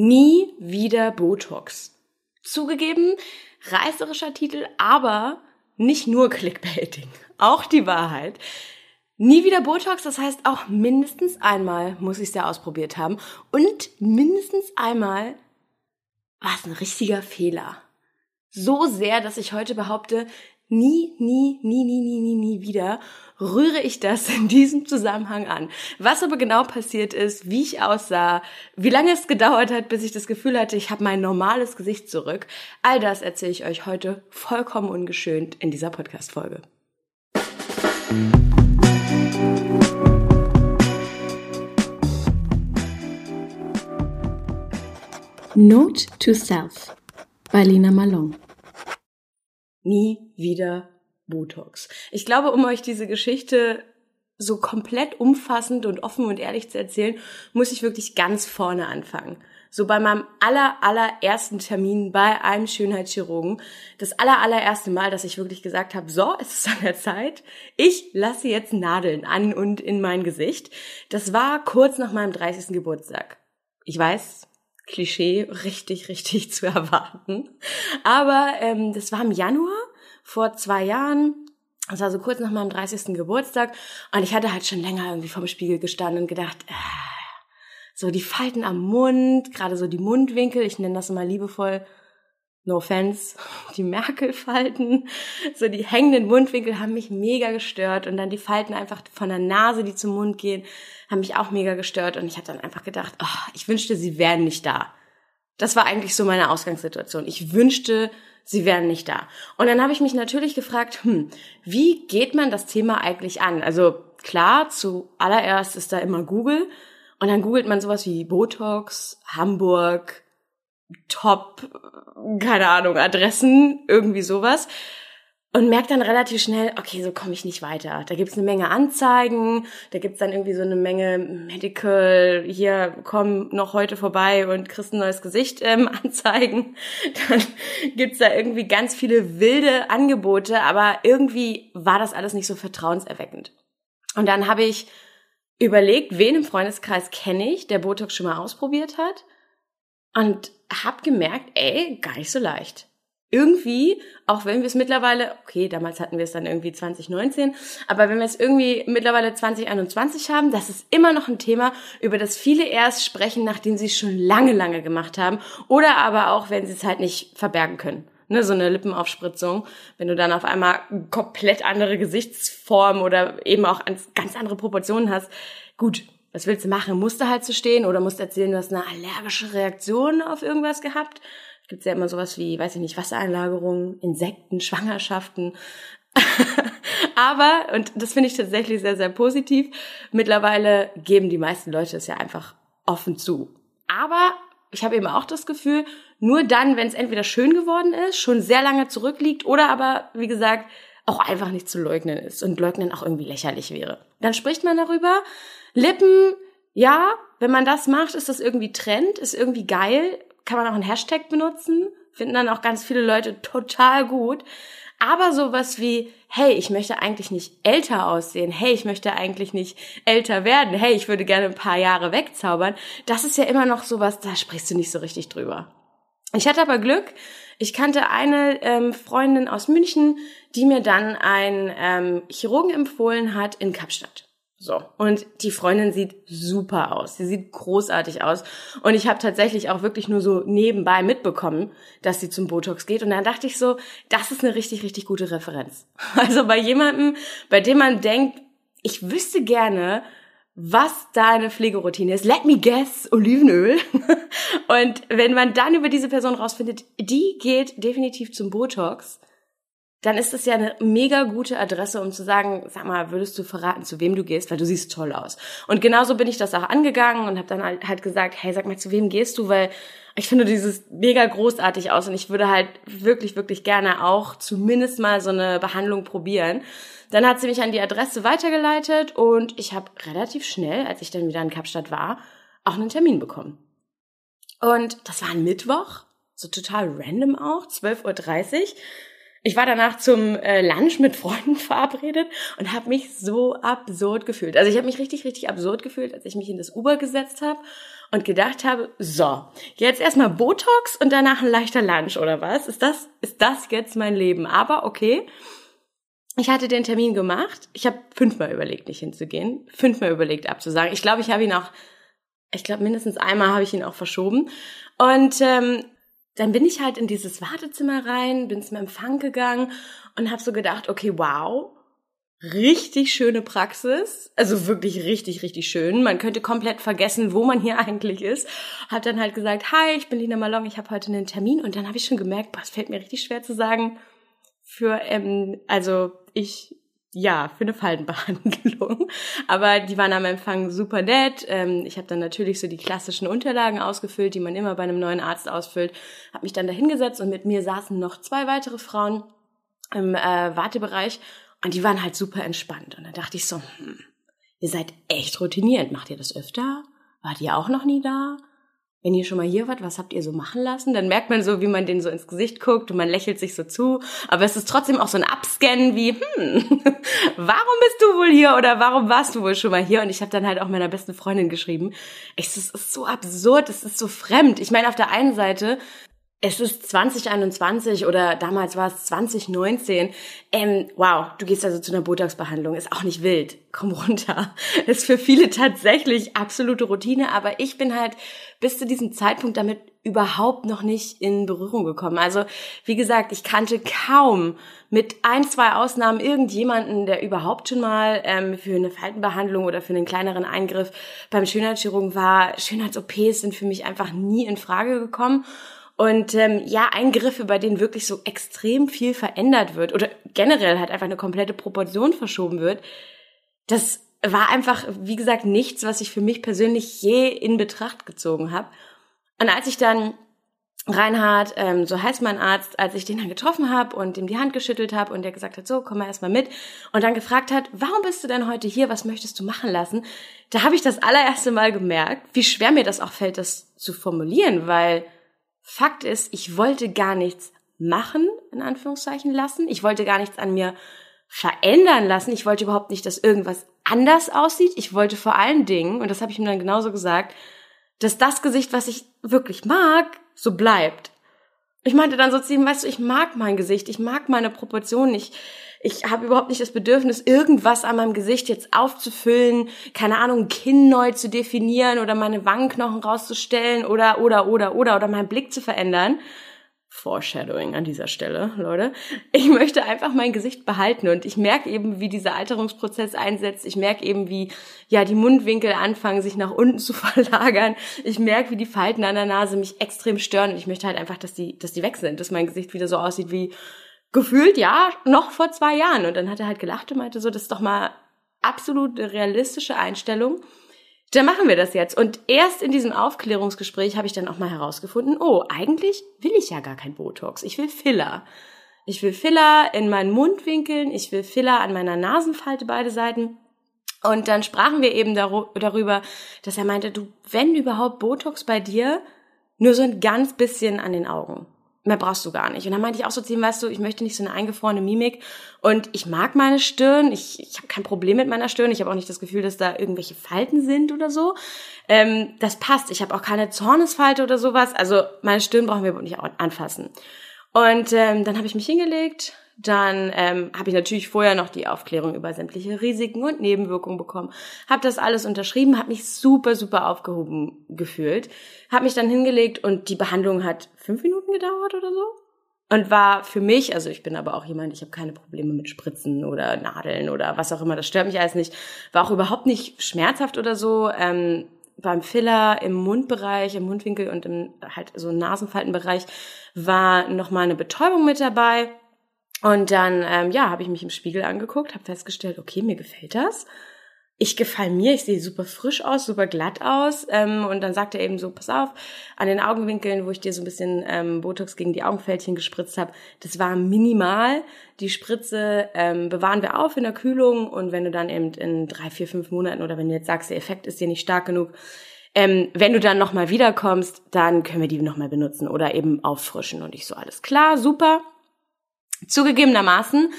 Nie wieder Botox. Zugegeben, reißerischer Titel, aber nicht nur Clickbaiting. Auch die Wahrheit. Nie wieder Botox, das heißt auch mindestens einmal muss ich es ja ausprobiert haben. Und mindestens einmal war es ein richtiger Fehler. So sehr, dass ich heute behaupte, nie, nie, nie, nie, nie, nie, nie wieder rühre ich das in diesem Zusammenhang an. Was aber genau passiert ist, wie ich aussah, wie lange es gedauert hat, bis ich das Gefühl hatte, ich habe mein normales Gesicht zurück, all das erzähle ich euch heute vollkommen ungeschönt in dieser Podcast-Folge. Note to Self bei Lina Malone nie wieder Botox. Ich glaube, um euch diese Geschichte so komplett umfassend und offen und ehrlich zu erzählen, muss ich wirklich ganz vorne anfangen. So bei meinem aller, allerersten Termin bei einem Schönheitschirurgen. Das aller, allererste Mal, dass ich wirklich gesagt habe, so, es ist an der Zeit. Ich lasse jetzt Nadeln an und in mein Gesicht. Das war kurz nach meinem 30. Geburtstag. Ich weiß, Klischee richtig, richtig zu erwarten. Aber ähm, das war im Januar vor zwei Jahren. Das war so kurz nach meinem 30. Geburtstag. Und ich hatte halt schon länger irgendwie vorm Spiegel gestanden und gedacht, äh, so die Falten am Mund, gerade so die Mundwinkel, ich nenne das immer liebevoll, no offense, die Merkel-Falten, so die hängenden Mundwinkel haben mich mega gestört und dann die Falten einfach von der Nase, die zum Mund gehen, haben mich auch mega gestört und ich habe dann einfach gedacht, oh, ich wünschte, sie wären nicht da. Das war eigentlich so meine Ausgangssituation. Ich wünschte, sie wären nicht da. Und dann habe ich mich natürlich gefragt, hm, wie geht man das Thema eigentlich an? Also klar, zuallererst ist da immer Google und dann googelt man sowas wie Botox, Hamburg, Top, keine Ahnung, Adressen, irgendwie sowas und merke dann relativ schnell, okay, so komme ich nicht weiter. Da gibt's eine Menge Anzeigen, da gibt's dann irgendwie so eine Menge Medical, hier komm noch heute vorbei und kriegst ein neues Gesicht ähm, Anzeigen. Dann gibt's da irgendwie ganz viele wilde Angebote, aber irgendwie war das alles nicht so vertrauenserweckend. Und dann habe ich überlegt, wen im Freundeskreis kenne ich, der Botox schon mal ausprobiert hat und habe gemerkt, ey, gar nicht so leicht irgendwie, auch wenn wir es mittlerweile, okay, damals hatten wir es dann irgendwie 2019, aber wenn wir es irgendwie mittlerweile 2021 haben, das ist immer noch ein Thema, über das viele erst sprechen, nachdem sie es schon lange, lange gemacht haben oder aber auch, wenn sie es halt nicht verbergen können. Ne, so eine Lippenaufspritzung, wenn du dann auf einmal komplett andere Gesichtsform oder eben auch ganz andere Proportionen hast. Gut, was willst du machen? Musst du halt so stehen oder musst erzählen, du hast eine allergische Reaktion auf irgendwas gehabt? gibt's ja immer sowas wie, weiß ich nicht, Wassereinlagerungen, Insekten, Schwangerschaften. Aber, und das finde ich tatsächlich sehr, sehr positiv, mittlerweile geben die meisten Leute es ja einfach offen zu. Aber ich habe eben auch das Gefühl, nur dann, wenn es entweder schön geworden ist, schon sehr lange zurückliegt oder aber, wie gesagt, auch einfach nicht zu leugnen ist und leugnen auch irgendwie lächerlich wäre. Dann spricht man darüber. Lippen, ja, wenn man das macht, ist das irgendwie Trend, ist irgendwie geil, kann man auch einen Hashtag benutzen, finden dann auch ganz viele Leute total gut. Aber sowas wie, hey, ich möchte eigentlich nicht älter aussehen, hey, ich möchte eigentlich nicht älter werden, hey, ich würde gerne ein paar Jahre wegzaubern, das ist ja immer noch sowas, da sprichst du nicht so richtig drüber. Ich hatte aber Glück, ich kannte eine ähm, Freundin aus München, die mir dann einen ähm, Chirurgen empfohlen hat in Kapstadt. So. Und die Freundin sieht super aus. Sie sieht großartig aus. Und ich habe tatsächlich auch wirklich nur so nebenbei mitbekommen, dass sie zum Botox geht. Und dann dachte ich so, das ist eine richtig, richtig gute Referenz. Also bei jemandem, bei dem man denkt, ich wüsste gerne, was deine Pflegeroutine ist. Let me guess, Olivenöl. Und wenn man dann über diese Person rausfindet, die geht definitiv zum Botox, dann ist es ja eine mega gute Adresse, um zu sagen, sag mal, würdest du verraten, zu wem du gehst, weil du siehst toll aus. Und genauso bin ich das auch angegangen und habe dann halt, halt gesagt, hey, sag mal, zu wem gehst du, weil ich finde dieses mega großartig aus und ich würde halt wirklich, wirklich gerne auch zumindest mal so eine Behandlung probieren. Dann hat sie mich an die Adresse weitergeleitet und ich habe relativ schnell, als ich dann wieder in Kapstadt war, auch einen Termin bekommen. Und das war ein Mittwoch, so total random auch, 12.30 Uhr. Ich war danach zum äh, Lunch mit Freunden verabredet und habe mich so absurd gefühlt. Also ich habe mich richtig, richtig absurd gefühlt, als ich mich in das Uber gesetzt habe und gedacht habe, so, jetzt erstmal Botox und danach ein leichter Lunch oder was? Ist das, ist das jetzt mein Leben? Aber okay. Ich hatte den Termin gemacht. Ich habe fünfmal überlegt, nicht hinzugehen. Fünfmal überlegt abzusagen. Ich glaube, ich habe ihn auch, ich glaube, mindestens einmal habe ich ihn auch verschoben. Und ähm, dann bin ich halt in dieses Wartezimmer rein, bin zum Empfang gegangen und habe so gedacht, okay, wow, richtig schöne Praxis, also wirklich richtig, richtig schön. Man könnte komplett vergessen, wo man hier eigentlich ist. Hab dann halt gesagt, hi, ich bin Lina Malong, ich habe heute einen Termin und dann habe ich schon gemerkt, boah, es fällt mir richtig schwer zu sagen, für, ähm, also ich, ja, für eine Faltenbehandlung. Aber die waren am Empfang super nett. Ähm, ich habe dann natürlich so die klassischen Unterlagen ausgefüllt, die man immer bei einem neuen Arzt ausfüllt. Habe mich dann da hingesetzt und mit mir saßen noch zwei weitere Frauen im äh, Wartebereich und die waren halt super entspannt. Und dann dachte ich so, hm, ihr seid echt routiniert. Macht ihr das öfter? Wart ihr auch noch nie da? Wenn ihr schon mal hier wart, was habt ihr so machen lassen? Dann merkt man so, wie man denen so ins Gesicht guckt und man lächelt sich so zu. Aber es ist trotzdem auch so ein Abscannen wie, hm, warum bist du wohl hier oder warum warst du wohl schon mal hier? Und ich habe dann halt auch meiner besten Freundin geschrieben. Es ist so absurd, es ist so fremd. Ich meine, auf der einen Seite es ist 2021 oder damals war es 2019. Ähm, wow, du gehst also zu einer Botox-Behandlung, ist auch nicht wild. Komm runter. Ist für viele tatsächlich absolute Routine, aber ich bin halt bis zu diesem Zeitpunkt damit überhaupt noch nicht in Berührung gekommen. Also, wie gesagt, ich kannte kaum mit ein, zwei Ausnahmen irgendjemanden, der überhaupt schon mal ähm, für eine Faltenbehandlung oder für einen kleineren Eingriff beim Schönheitschirurgen war. Schönheits-OPs sind für mich einfach nie in Frage gekommen. Und ähm, ja, Eingriffe, bei denen wirklich so extrem viel verändert wird oder generell halt einfach eine komplette Proportion verschoben wird, das war einfach, wie gesagt, nichts, was ich für mich persönlich je in Betracht gezogen habe. Und als ich dann Reinhard, ähm, so heißt mein Arzt, als ich den dann getroffen habe und ihm die Hand geschüttelt habe und der gesagt hat, so, komm mal erstmal mit und dann gefragt hat, warum bist du denn heute hier, was möchtest du machen lassen, da habe ich das allererste Mal gemerkt, wie schwer mir das auch fällt, das zu formulieren, weil Fakt ist, ich wollte gar nichts machen, in Anführungszeichen lassen. Ich wollte gar nichts an mir verändern lassen. Ich wollte überhaupt nicht, dass irgendwas anders aussieht. Ich wollte vor allen Dingen, und das habe ich ihm dann genauso gesagt, dass das Gesicht, was ich wirklich mag, so bleibt. Ich meinte dann so zu ihm, weißt du, ich mag mein Gesicht, ich mag meine Proportionen, ich, ich habe überhaupt nicht das Bedürfnis, irgendwas an meinem Gesicht jetzt aufzufüllen, keine Ahnung, Kinn neu zu definieren oder meine Wangenknochen rauszustellen oder, oder, oder, oder, oder meinen Blick zu verändern. Foreshadowing an dieser Stelle, Leute. Ich möchte einfach mein Gesicht behalten und ich merke eben, wie dieser Alterungsprozess einsetzt. Ich merke eben, wie ja die Mundwinkel anfangen, sich nach unten zu verlagern. Ich merke, wie die Falten an der Nase mich extrem stören und ich möchte halt einfach, dass die, dass die weg sind, dass mein Gesicht wieder so aussieht wie gefühlt, ja, noch vor zwei Jahren. Und dann hat er halt gelacht und meinte so, das ist doch mal absolut realistische Einstellung. Dann machen wir das jetzt. Und erst in diesem Aufklärungsgespräch habe ich dann auch mal herausgefunden, oh, eigentlich will ich ja gar kein Botox. Ich will Filler. Ich will Filler in meinen Mundwinkeln, ich will Filler an meiner Nasenfalte beide Seiten. Und dann sprachen wir eben darüber, dass er meinte, du, wenn überhaupt Botox bei dir, nur so ein ganz bisschen an den Augen mehr brauchst du gar nicht. Und dann meinte ich auch so zu ihm, weißt du, ich möchte nicht so eine eingefrorene Mimik und ich mag meine Stirn, ich, ich habe kein Problem mit meiner Stirn, ich habe auch nicht das Gefühl, dass da irgendwelche Falten sind oder so. Ähm, das passt, ich habe auch keine Zornesfalte oder sowas, also meine Stirn brauchen wir nicht anfassen. Und ähm, dann habe ich mich hingelegt, dann ähm, habe ich natürlich vorher noch die Aufklärung über sämtliche Risiken und Nebenwirkungen bekommen. Habe das alles unterschrieben, habe mich super, super aufgehoben gefühlt. Habe mich dann hingelegt und die Behandlung hat fünf Minuten gedauert oder so. Und war für mich, also ich bin aber auch jemand, ich habe keine Probleme mit Spritzen oder Nadeln oder was auch immer, das stört mich alles nicht. War auch überhaupt nicht schmerzhaft oder so. Ähm, beim Filler im Mundbereich, im Mundwinkel und im halt so Nasenfaltenbereich war nochmal eine Betäubung mit dabei und dann, ähm, ja, habe ich mich im Spiegel angeguckt, habe festgestellt, okay, mir gefällt das. Ich gefall mir, ich sehe super frisch aus, super glatt aus. Ähm, und dann sagt er eben so, pass auf, an den Augenwinkeln, wo ich dir so ein bisschen ähm, Botox gegen die Augenfältchen gespritzt habe, das war minimal. Die Spritze ähm, bewahren wir auf in der Kühlung und wenn du dann eben in drei, vier, fünf Monaten oder wenn du jetzt sagst, der Effekt ist dir nicht stark genug, ähm, wenn du dann nochmal wiederkommst, dann können wir die nochmal benutzen oder eben auffrischen. Und ich so, alles klar, super, Zugegebenermaßen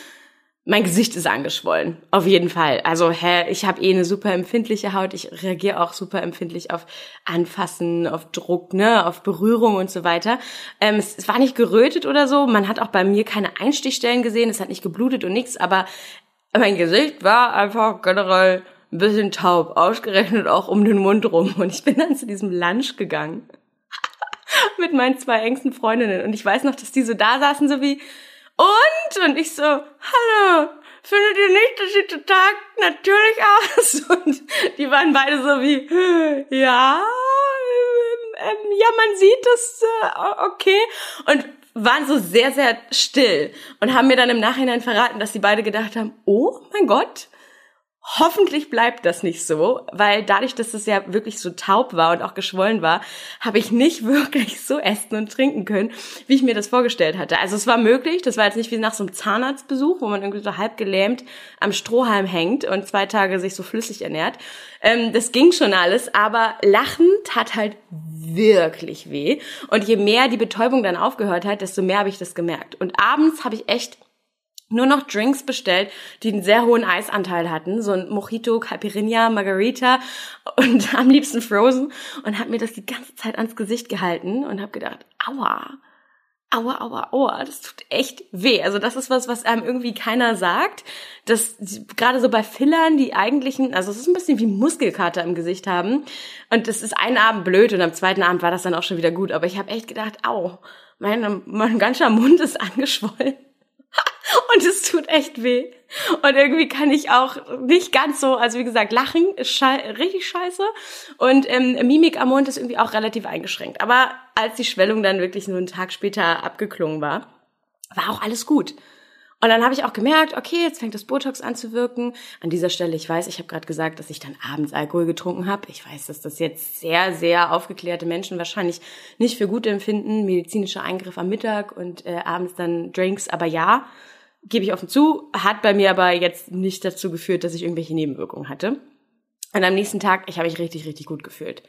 mein Gesicht ist angeschwollen, auf jeden Fall. Also hä, ich habe eh eine super empfindliche Haut. Ich reagiere auch super empfindlich auf Anfassen, auf Druck, ne, auf Berührung und so weiter. Ähm, es, es war nicht gerötet oder so. Man hat auch bei mir keine Einstichstellen gesehen. Es hat nicht geblutet und nichts. Aber mein Gesicht war einfach generell ein bisschen taub, ausgerechnet auch um den Mund rum. Und ich bin dann zu diesem Lunch gegangen mit meinen zwei engsten Freundinnen. Und ich weiß noch, dass die so da saßen, so wie und? Und ich so, hallo, findet ihr nicht, das sieht total natürlich aus? Und die waren beide so wie, ja, ähm, ähm, ja, man sieht das, äh, okay. Und waren so sehr, sehr still und haben mir dann im Nachhinein verraten, dass sie beide gedacht haben, oh mein Gott, Hoffentlich bleibt das nicht so, weil dadurch, dass es ja wirklich so taub war und auch geschwollen war, habe ich nicht wirklich so essen und trinken können, wie ich mir das vorgestellt hatte. Also es war möglich, das war jetzt nicht wie nach so einem Zahnarztbesuch, wo man irgendwie so halb gelähmt am Strohhalm hängt und zwei Tage sich so flüssig ernährt. Ähm, das ging schon alles, aber Lachen tat halt wirklich weh. Und je mehr die Betäubung dann aufgehört hat, desto mehr habe ich das gemerkt. Und abends habe ich echt nur noch Drinks bestellt, die einen sehr hohen Eisanteil hatten, so ein Mojito, Caipirinha, Margarita und am liebsten Frozen und habe mir das die ganze Zeit ans Gesicht gehalten und habe gedacht, aua, aua, aua, aua, das tut echt weh. Also das ist was, was einem irgendwie keiner sagt, dass gerade so bei Fillern die eigentlichen, also es ist ein bisschen wie Muskelkater im Gesicht haben und das ist einen Abend blöd und am zweiten Abend war das dann auch schon wieder gut, aber ich habe echt gedacht, au, mein, mein ganzer Mund ist angeschwollen. Und es tut echt weh. Und irgendwie kann ich auch nicht ganz so, also wie gesagt, lachen ist schei richtig scheiße. Und ähm, Mimik am Mund ist irgendwie auch relativ eingeschränkt. Aber als die Schwellung dann wirklich nur einen Tag später abgeklungen war, war auch alles gut. Und dann habe ich auch gemerkt, okay, jetzt fängt das Botox an zu wirken. An dieser Stelle, ich weiß, ich habe gerade gesagt, dass ich dann abends Alkohol getrunken habe. Ich weiß, dass das jetzt sehr, sehr aufgeklärte Menschen wahrscheinlich nicht für gut empfinden. Medizinischer Eingriff am Mittag und äh, abends dann Drinks. Aber ja, gebe ich offen zu, hat bei mir aber jetzt nicht dazu geführt, dass ich irgendwelche Nebenwirkungen hatte. Und am nächsten Tag, ich habe mich richtig, richtig gut gefühlt.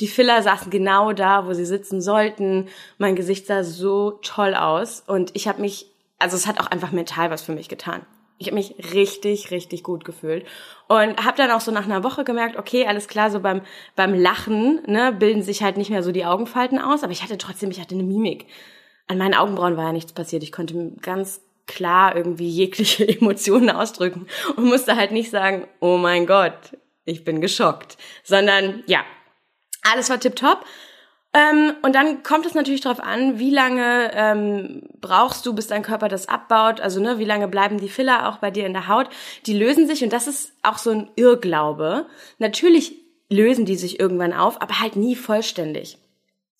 Die Filler saßen genau da, wo sie sitzen sollten. Mein Gesicht sah so toll aus und ich habe mich, also es hat auch einfach mental was für mich getan. Ich habe mich richtig, richtig gut gefühlt und habe dann auch so nach einer Woche gemerkt, okay, alles klar, so beim beim Lachen ne, bilden sich halt nicht mehr so die Augenfalten aus, aber ich hatte trotzdem, ich hatte eine Mimik. An meinen Augenbrauen war ja nichts passiert. Ich konnte ganz klar irgendwie jegliche Emotionen ausdrücken und musste halt nicht sagen, oh mein Gott, ich bin geschockt, sondern ja, alles war tipptopp. Ähm, und dann kommt es natürlich darauf an, wie lange ähm, brauchst du, bis dein Körper das abbaut. Also ne, wie lange bleiben die Filler auch bei dir in der Haut? Die lösen sich und das ist auch so ein Irrglaube. Natürlich lösen die sich irgendwann auf, aber halt nie vollständig.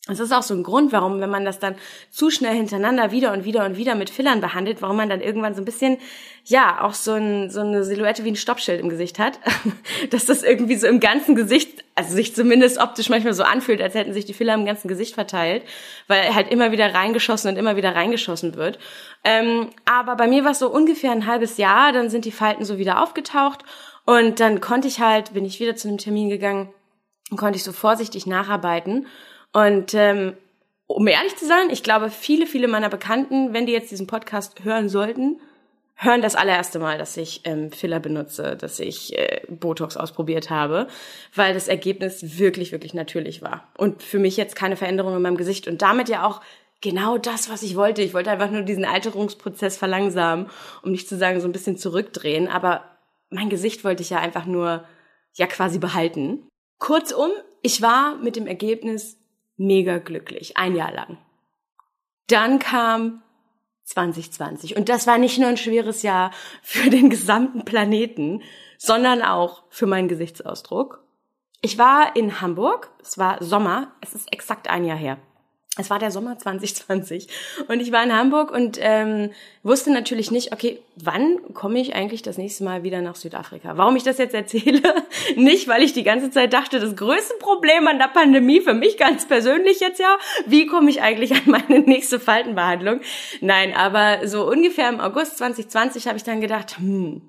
Das ist auch so ein Grund, warum, wenn man das dann zu schnell hintereinander wieder und wieder und wieder mit Fillern behandelt, warum man dann irgendwann so ein bisschen, ja, auch so, ein, so eine Silhouette wie ein Stoppschild im Gesicht hat. Dass das irgendwie so im ganzen Gesicht, also sich zumindest optisch manchmal so anfühlt, als hätten sich die Filler im ganzen Gesicht verteilt, weil halt immer wieder reingeschossen und immer wieder reingeschossen wird. Ähm, aber bei mir war es so ungefähr ein halbes Jahr, dann sind die Falten so wieder aufgetaucht und dann konnte ich halt, bin ich wieder zu einem Termin gegangen und konnte ich so vorsichtig nacharbeiten. Und ähm, um ehrlich zu sein, ich glaube, viele, viele meiner Bekannten, wenn die jetzt diesen Podcast hören sollten, hören das allererste Mal, dass ich ähm, Filler benutze, dass ich äh, Botox ausprobiert habe, weil das Ergebnis wirklich, wirklich natürlich war. Und für mich jetzt keine Veränderung in meinem Gesicht und damit ja auch genau das, was ich wollte. Ich wollte einfach nur diesen Alterungsprozess verlangsamen, um nicht zu sagen, so ein bisschen zurückdrehen. Aber mein Gesicht wollte ich ja einfach nur, ja quasi behalten. Kurzum, ich war mit dem Ergebnis mega glücklich, ein Jahr lang. Dann kam 2020 und das war nicht nur ein schweres Jahr für den gesamten Planeten, sondern auch für meinen Gesichtsausdruck. Ich war in Hamburg, es war Sommer, es ist exakt ein Jahr her. Es war der Sommer 2020 und ich war in Hamburg und ähm, wusste natürlich nicht, okay, wann komme ich eigentlich das nächste Mal wieder nach Südafrika? Warum ich das jetzt erzähle? nicht, weil ich die ganze Zeit dachte, das größte Problem an der Pandemie für mich ganz persönlich jetzt ja, wie komme ich eigentlich an meine nächste Faltenbehandlung? Nein, aber so ungefähr im August 2020 habe ich dann gedacht, hm,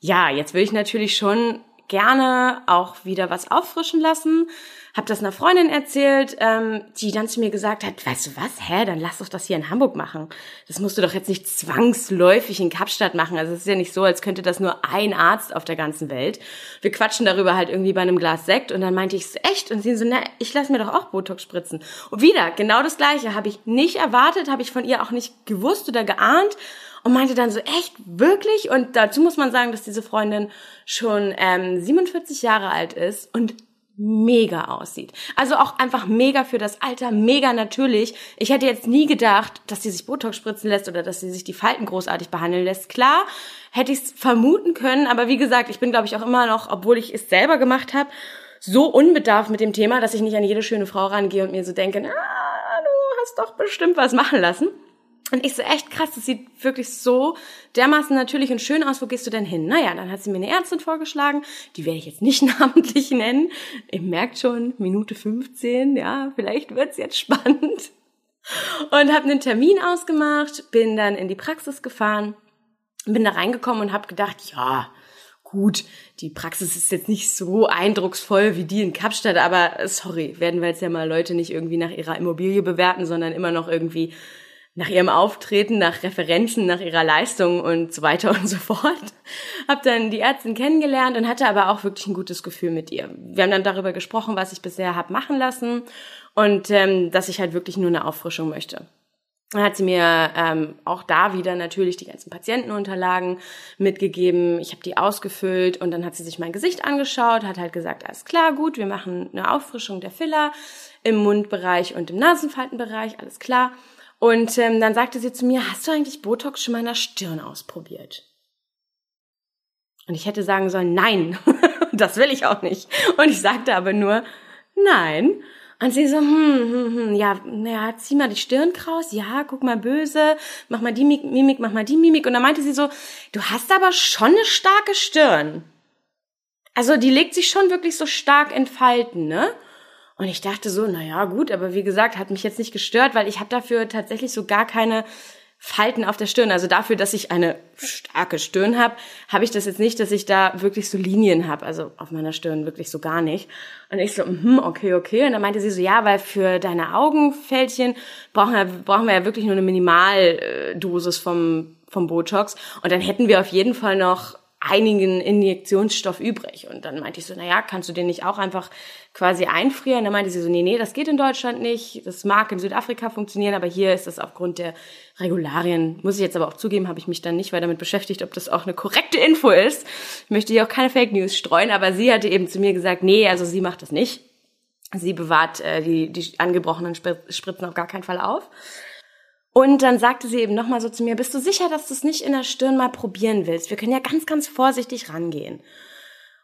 ja, jetzt will ich natürlich schon gerne auch wieder was auffrischen lassen habe das einer Freundin erzählt, ähm, die dann zu mir gesagt hat, weißt du was, hä, dann lass doch das hier in Hamburg machen. Das musst du doch jetzt nicht zwangsläufig in Kapstadt machen. Also es ist ja nicht so, als könnte das nur ein Arzt auf der ganzen Welt. Wir quatschen darüber halt irgendwie bei einem Glas Sekt und dann meinte ich, echt? Und sie so, na, ich lass mir doch auch Botox spritzen. Und wieder, genau das Gleiche, habe ich nicht erwartet, habe ich von ihr auch nicht gewusst oder geahnt und meinte dann so, echt, wirklich? Und dazu muss man sagen, dass diese Freundin schon ähm, 47 Jahre alt ist und mega aussieht. Also auch einfach mega für das Alter, mega natürlich. Ich hätte jetzt nie gedacht, dass sie sich Botox spritzen lässt oder dass sie sich die Falten großartig behandeln lässt. Klar, hätte ich es vermuten können, aber wie gesagt, ich bin glaube ich auch immer noch, obwohl ich es selber gemacht habe, so unbedarft mit dem Thema, dass ich nicht an jede schöne Frau rangehe und mir so denke, ah, du hast doch bestimmt was machen lassen. Und ich so, echt krass, das sieht wirklich so dermaßen natürlich und schön aus. Wo gehst du denn hin? Naja, dann hat sie mir eine Ärztin vorgeschlagen. Die werde ich jetzt nicht namentlich nennen. Ihr merkt schon, Minute 15, ja, vielleicht wird's jetzt spannend. Und habe einen Termin ausgemacht, bin dann in die Praxis gefahren, bin da reingekommen und habe gedacht, ja, gut, die Praxis ist jetzt nicht so eindrucksvoll wie die in Kapstadt, aber sorry, werden wir jetzt ja mal Leute nicht irgendwie nach ihrer Immobilie bewerten, sondern immer noch irgendwie nach ihrem Auftreten, nach Referenzen, nach ihrer Leistung und so weiter und so fort. Hab dann die Ärztin kennengelernt und hatte aber auch wirklich ein gutes Gefühl mit ihr. Wir haben dann darüber gesprochen, was ich bisher hab machen lassen und ähm, dass ich halt wirklich nur eine Auffrischung möchte. Dann hat sie mir ähm, auch da wieder natürlich die ganzen Patientenunterlagen mitgegeben. Ich habe die ausgefüllt und dann hat sie sich mein Gesicht angeschaut, hat halt gesagt, alles klar, gut, wir machen eine Auffrischung der Filler im Mundbereich und im Nasenfaltenbereich, alles klar. Und ähm, dann sagte sie zu mir, hast du eigentlich Botox schon mal in der Stirn ausprobiert? Und ich hätte sagen sollen, nein, das will ich auch nicht. Und ich sagte aber nur, nein. Und sie so, hm, hm, hm, ja, naja, zieh mal die Stirn kraus, ja, guck mal böse, mach mal die Mimik, mach mal die Mimik. Und dann meinte sie so, du hast aber schon eine starke Stirn. Also die legt sich schon wirklich so stark in Falten, ne? Und ich dachte so, na ja, gut, aber wie gesagt, hat mich jetzt nicht gestört, weil ich habe dafür tatsächlich so gar keine Falten auf der Stirn. Also dafür, dass ich eine starke Stirn habe, habe ich das jetzt nicht, dass ich da wirklich so Linien habe. Also auf meiner Stirn wirklich so gar nicht. Und ich so, hm, okay, okay. Und dann meinte sie so, ja, weil für deine Augenfältchen brauchen wir, brauchen wir ja wirklich nur eine Minimaldosis vom, vom Botox. Und dann hätten wir auf jeden Fall noch einigen Injektionsstoff übrig. Und dann meinte ich so, na ja, kannst du den nicht auch einfach quasi einfrieren? Dann meinte sie so, nee, nee, das geht in Deutschland nicht. Das mag in Südafrika funktionieren, aber hier ist das aufgrund der Regularien, muss ich jetzt aber auch zugeben, habe ich mich dann nicht weiter damit beschäftigt, ob das auch eine korrekte Info ist. Ich möchte hier auch keine Fake News streuen, aber sie hatte eben zu mir gesagt, nee, also sie macht das nicht. Sie bewahrt äh, die, die angebrochenen Spritzen auf gar keinen Fall auf. Und dann sagte sie eben nochmal so zu mir, bist du sicher, dass du es nicht in der Stirn mal probieren willst? Wir können ja ganz, ganz vorsichtig rangehen.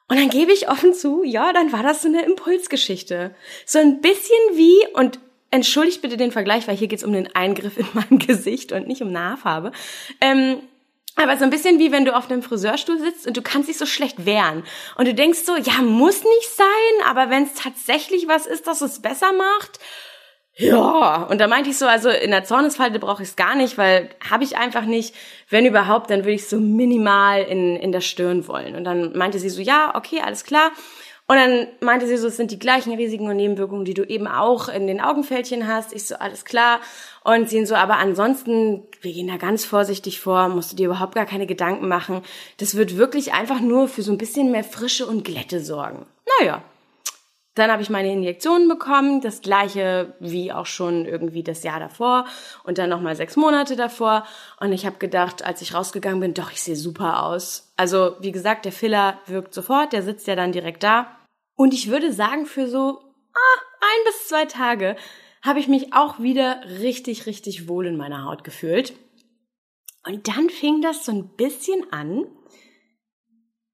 Und dann gebe ich offen zu, ja, dann war das so eine Impulsgeschichte. So ein bisschen wie, und entschuldigt bitte den Vergleich, weil hier geht's um den Eingriff in meinem Gesicht und nicht um Nahfarbe. Ähm, aber so ein bisschen wie wenn du auf einem Friseurstuhl sitzt und du kannst dich so schlecht wehren. Und du denkst so, ja, muss nicht sein, aber wenn es tatsächlich was ist, das es besser macht, ja, und da meinte ich so, also in der Zornesfalte brauche ich es gar nicht, weil habe ich einfach nicht. Wenn überhaupt, dann würde ich so minimal in, in der Stirn wollen. Und dann meinte sie so, ja, okay, alles klar. Und dann meinte sie so, es sind die gleichen Risiken und Nebenwirkungen, die du eben auch in den Augenfältchen hast. Ich so, alles klar. Und sie so, aber ansonsten, wir gehen da ganz vorsichtig vor, musst du dir überhaupt gar keine Gedanken machen. Das wird wirklich einfach nur für so ein bisschen mehr Frische und Glätte sorgen. Naja, dann habe ich meine Injektionen bekommen, das gleiche wie auch schon irgendwie das Jahr davor und dann nochmal sechs Monate davor. Und ich habe gedacht, als ich rausgegangen bin, doch, ich sehe super aus. Also wie gesagt, der Filler wirkt sofort, der sitzt ja dann direkt da. Und ich würde sagen, für so ah, ein bis zwei Tage habe ich mich auch wieder richtig, richtig wohl in meiner Haut gefühlt. Und dann fing das so ein bisschen an,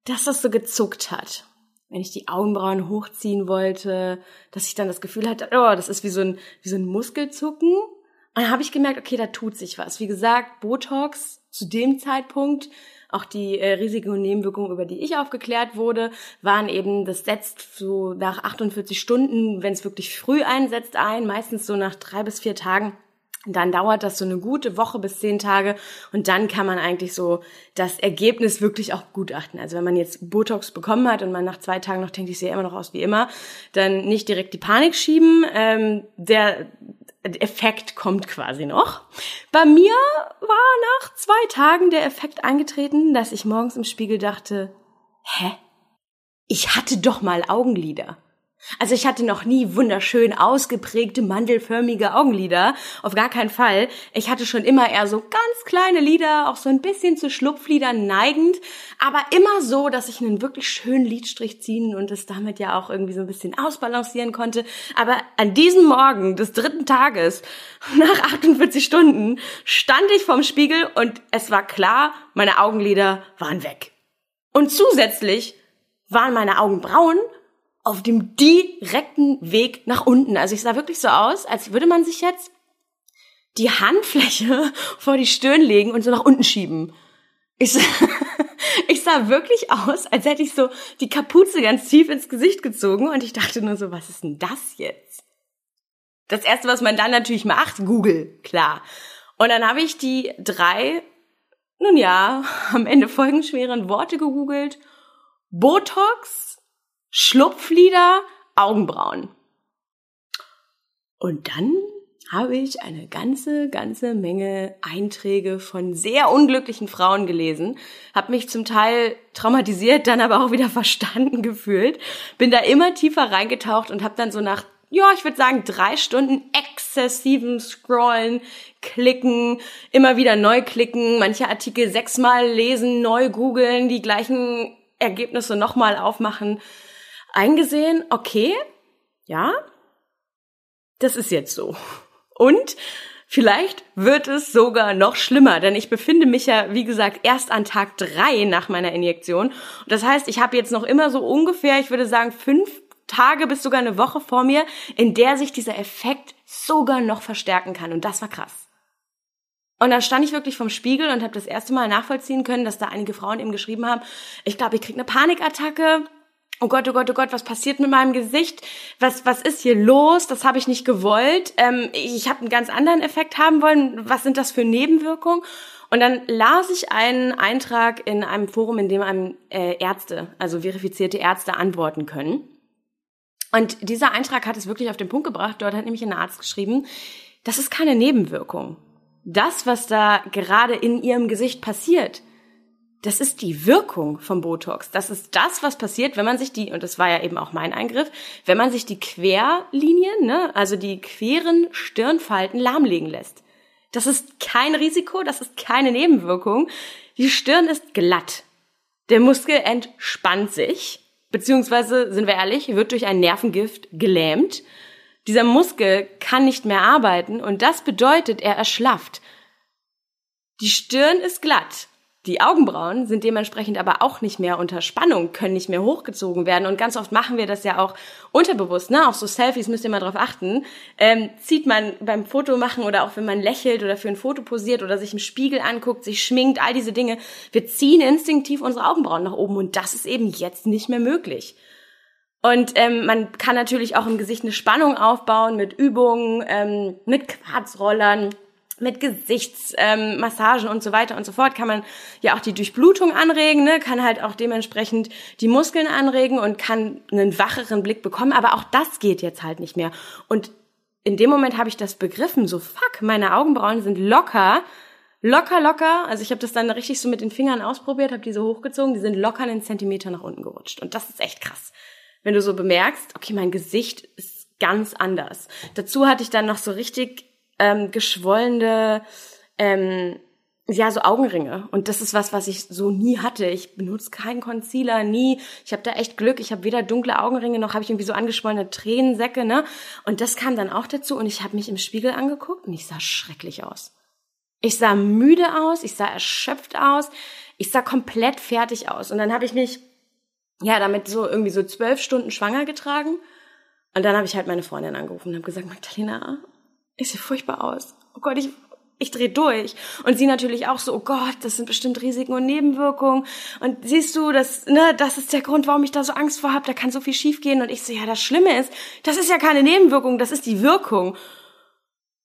dass das so gezuckt hat wenn ich die Augenbrauen hochziehen wollte, dass ich dann das Gefühl hatte, oh, das ist wie so ein, wie so ein Muskelzucken. Und dann habe ich gemerkt, okay, da tut sich was. Wie gesagt, Botox zu dem Zeitpunkt, auch die äh, Risiken und Nebenwirkungen, über die ich aufgeklärt wurde, waren eben, das setzt so nach 48 Stunden, wenn es wirklich früh einsetzt, ein, meistens so nach drei bis vier Tagen dann dauert das so eine gute Woche bis zehn Tage und dann kann man eigentlich so das Ergebnis wirklich auch gutachten. Also wenn man jetzt Botox bekommen hat und man nach zwei Tagen noch denkt, ich sehe immer noch aus wie immer, dann nicht direkt die Panik schieben. Ähm, der Effekt kommt quasi noch. Bei mir war nach zwei Tagen der Effekt eingetreten, dass ich morgens im Spiegel dachte, hä? Ich hatte doch mal Augenlider. Also ich hatte noch nie wunderschön ausgeprägte mandelförmige Augenlider, auf gar keinen Fall. Ich hatte schon immer eher so ganz kleine Lider, auch so ein bisschen zu Schlupflidern neigend, aber immer so, dass ich einen wirklich schönen Lidstrich ziehen und es damit ja auch irgendwie so ein bisschen ausbalancieren konnte. Aber an diesem Morgen des dritten Tages, nach 48 Stunden, stand ich vorm Spiegel und es war klar, meine Augenlider waren weg. Und zusätzlich waren meine Augenbrauen auf dem direkten Weg nach unten. Also ich sah wirklich so aus, als würde man sich jetzt die Handfläche vor die Stirn legen und so nach unten schieben. Ich sah, ich sah wirklich aus, als hätte ich so die Kapuze ganz tief ins Gesicht gezogen und ich dachte nur so, was ist denn das jetzt? Das erste, was man dann natürlich macht, Google, klar. Und dann habe ich die drei, nun ja, am Ende folgenschweren Worte gegoogelt. Botox, Schlupflider, Augenbrauen. Und dann habe ich eine ganze, ganze Menge Einträge von sehr unglücklichen Frauen gelesen, habe mich zum Teil traumatisiert, dann aber auch wieder verstanden gefühlt, bin da immer tiefer reingetaucht und habe dann so nach, ja, ich würde sagen, drei Stunden exzessiven Scrollen, klicken, immer wieder neu klicken, manche Artikel sechsmal lesen, neu googeln, die gleichen Ergebnisse nochmal aufmachen, eingesehen, okay, ja, das ist jetzt so. Und vielleicht wird es sogar noch schlimmer, denn ich befinde mich ja, wie gesagt, erst an Tag drei nach meiner Injektion. Das heißt, ich habe jetzt noch immer so ungefähr, ich würde sagen, fünf Tage bis sogar eine Woche vor mir, in der sich dieser Effekt sogar noch verstärken kann. Und das war krass. Und dann stand ich wirklich vom Spiegel und habe das erste Mal nachvollziehen können, dass da einige Frauen eben geschrieben haben, ich glaube, ich krieg eine Panikattacke, oh Gott, oh Gott, oh Gott, was passiert mit meinem Gesicht? Was, was ist hier los? Das habe ich nicht gewollt. Ähm, ich habe einen ganz anderen Effekt haben wollen. Was sind das für Nebenwirkungen? Und dann las ich einen Eintrag in einem Forum, in dem einem äh, Ärzte, also verifizierte Ärzte, antworten können. Und dieser Eintrag hat es wirklich auf den Punkt gebracht. Dort hat nämlich ein Arzt geschrieben, das ist keine Nebenwirkung. Das, was da gerade in ihrem Gesicht passiert, das ist die Wirkung vom Botox. Das ist das, was passiert, wenn man sich die, und das war ja eben auch mein Eingriff, wenn man sich die Querlinien, ne, also die queren Stirnfalten lahmlegen lässt. Das ist kein Risiko, das ist keine Nebenwirkung. Die Stirn ist glatt. Der Muskel entspannt sich, beziehungsweise, sind wir ehrlich, wird durch ein Nervengift gelähmt. Dieser Muskel kann nicht mehr arbeiten und das bedeutet, er erschlafft. Die Stirn ist glatt. Die Augenbrauen sind dementsprechend aber auch nicht mehr unter Spannung, können nicht mehr hochgezogen werden. Und ganz oft machen wir das ja auch unterbewusst, ne? Auch so Selfies müsst ihr mal drauf achten. Ähm, zieht man beim Foto machen oder auch wenn man lächelt oder für ein Foto posiert oder sich im Spiegel anguckt, sich schminkt, all diese Dinge. Wir ziehen instinktiv unsere Augenbrauen nach oben und das ist eben jetzt nicht mehr möglich. Und ähm, man kann natürlich auch im Gesicht eine Spannung aufbauen mit Übungen, ähm, mit Quarzrollern mit Gesichtsmassagen ähm, und so weiter und so fort kann man ja auch die Durchblutung anregen, ne? kann halt auch dementsprechend die Muskeln anregen und kann einen wacheren Blick bekommen. Aber auch das geht jetzt halt nicht mehr. Und in dem Moment habe ich das begriffen, so fuck, meine Augenbrauen sind locker, locker, locker. Also ich habe das dann richtig so mit den Fingern ausprobiert, habe die so hochgezogen, die sind locker einen Zentimeter nach unten gerutscht. Und das ist echt krass. Wenn du so bemerkst, okay, mein Gesicht ist ganz anders. Dazu hatte ich dann noch so richtig ähm, geschwollene, ähm, ja, so Augenringe. Und das ist was, was ich so nie hatte. Ich benutze keinen Concealer, nie. Ich habe da echt Glück. Ich habe weder dunkle Augenringe noch habe ich irgendwie so angeschwollene Tränensäcke, ne? Und das kam dann auch dazu und ich habe mich im Spiegel angeguckt und ich sah schrecklich aus. Ich sah müde aus, ich sah erschöpft aus, ich sah komplett fertig aus. Und dann habe ich mich ja damit so irgendwie so zwölf Stunden schwanger getragen. Und dann habe ich halt meine Freundin angerufen und habe gesagt, Magdalena, ich sehe furchtbar aus. Oh Gott, ich, ich drehe durch. Und sie natürlich auch so, oh Gott, das sind bestimmt Risiken und Nebenwirkungen. Und siehst du, das, ne, das ist der Grund, warum ich da so Angst vor habe, da kann so viel schiefgehen. Und ich so, ja, das Schlimme ist, das ist ja keine Nebenwirkung, das ist die Wirkung.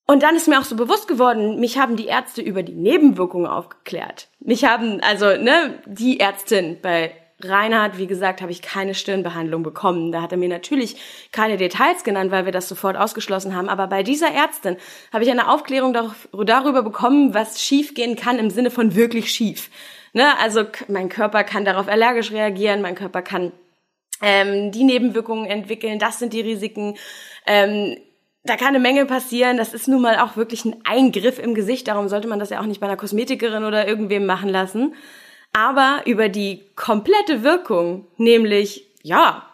Und dann ist mir auch so bewusst geworden, mich haben die Ärzte über die Nebenwirkungen aufgeklärt. Mich haben, also, ne, die Ärztin bei Reinhard, wie gesagt, habe ich keine Stirnbehandlung bekommen. Da hat er mir natürlich keine Details genannt, weil wir das sofort ausgeschlossen haben. Aber bei dieser Ärztin habe ich eine Aufklärung darüber bekommen, was schiefgehen kann im Sinne von wirklich schief. Ne? Also mein Körper kann darauf allergisch reagieren, mein Körper kann ähm, die Nebenwirkungen entwickeln, das sind die Risiken. Ähm, da kann eine Menge passieren. Das ist nun mal auch wirklich ein Eingriff im Gesicht. Darum sollte man das ja auch nicht bei einer Kosmetikerin oder irgendwem machen lassen. Aber über die komplette Wirkung, nämlich, ja,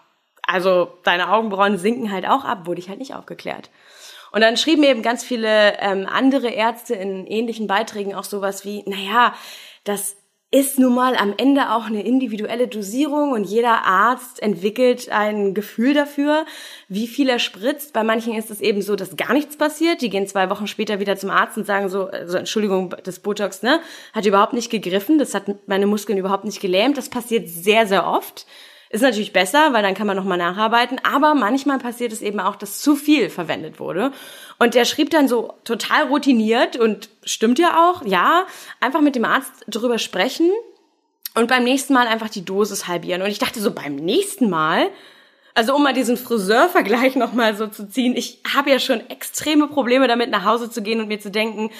also deine Augenbrauen sinken halt auch ab, wurde ich halt nicht aufgeklärt. Und dann schrieben eben ganz viele ähm, andere Ärzte in ähnlichen Beiträgen auch sowas wie, naja, das ist nun mal am Ende auch eine individuelle Dosierung und jeder Arzt entwickelt ein Gefühl dafür, wie viel er spritzt. Bei manchen ist es eben so, dass gar nichts passiert. Die gehen zwei Wochen später wieder zum Arzt und sagen so, also Entschuldigung, das Botox, ne, hat überhaupt nicht gegriffen, das hat meine Muskeln überhaupt nicht gelähmt. Das passiert sehr, sehr oft. Ist natürlich besser, weil dann kann man nochmal nacharbeiten. Aber manchmal passiert es eben auch, dass zu viel verwendet wurde. Und der schrieb dann so total routiniert und stimmt ja auch, ja, einfach mit dem Arzt drüber sprechen und beim nächsten Mal einfach die Dosis halbieren. Und ich dachte so, beim nächsten Mal, also um mal diesen Friseurvergleich nochmal so zu ziehen, ich habe ja schon extreme Probleme damit, nach Hause zu gehen und mir zu denken,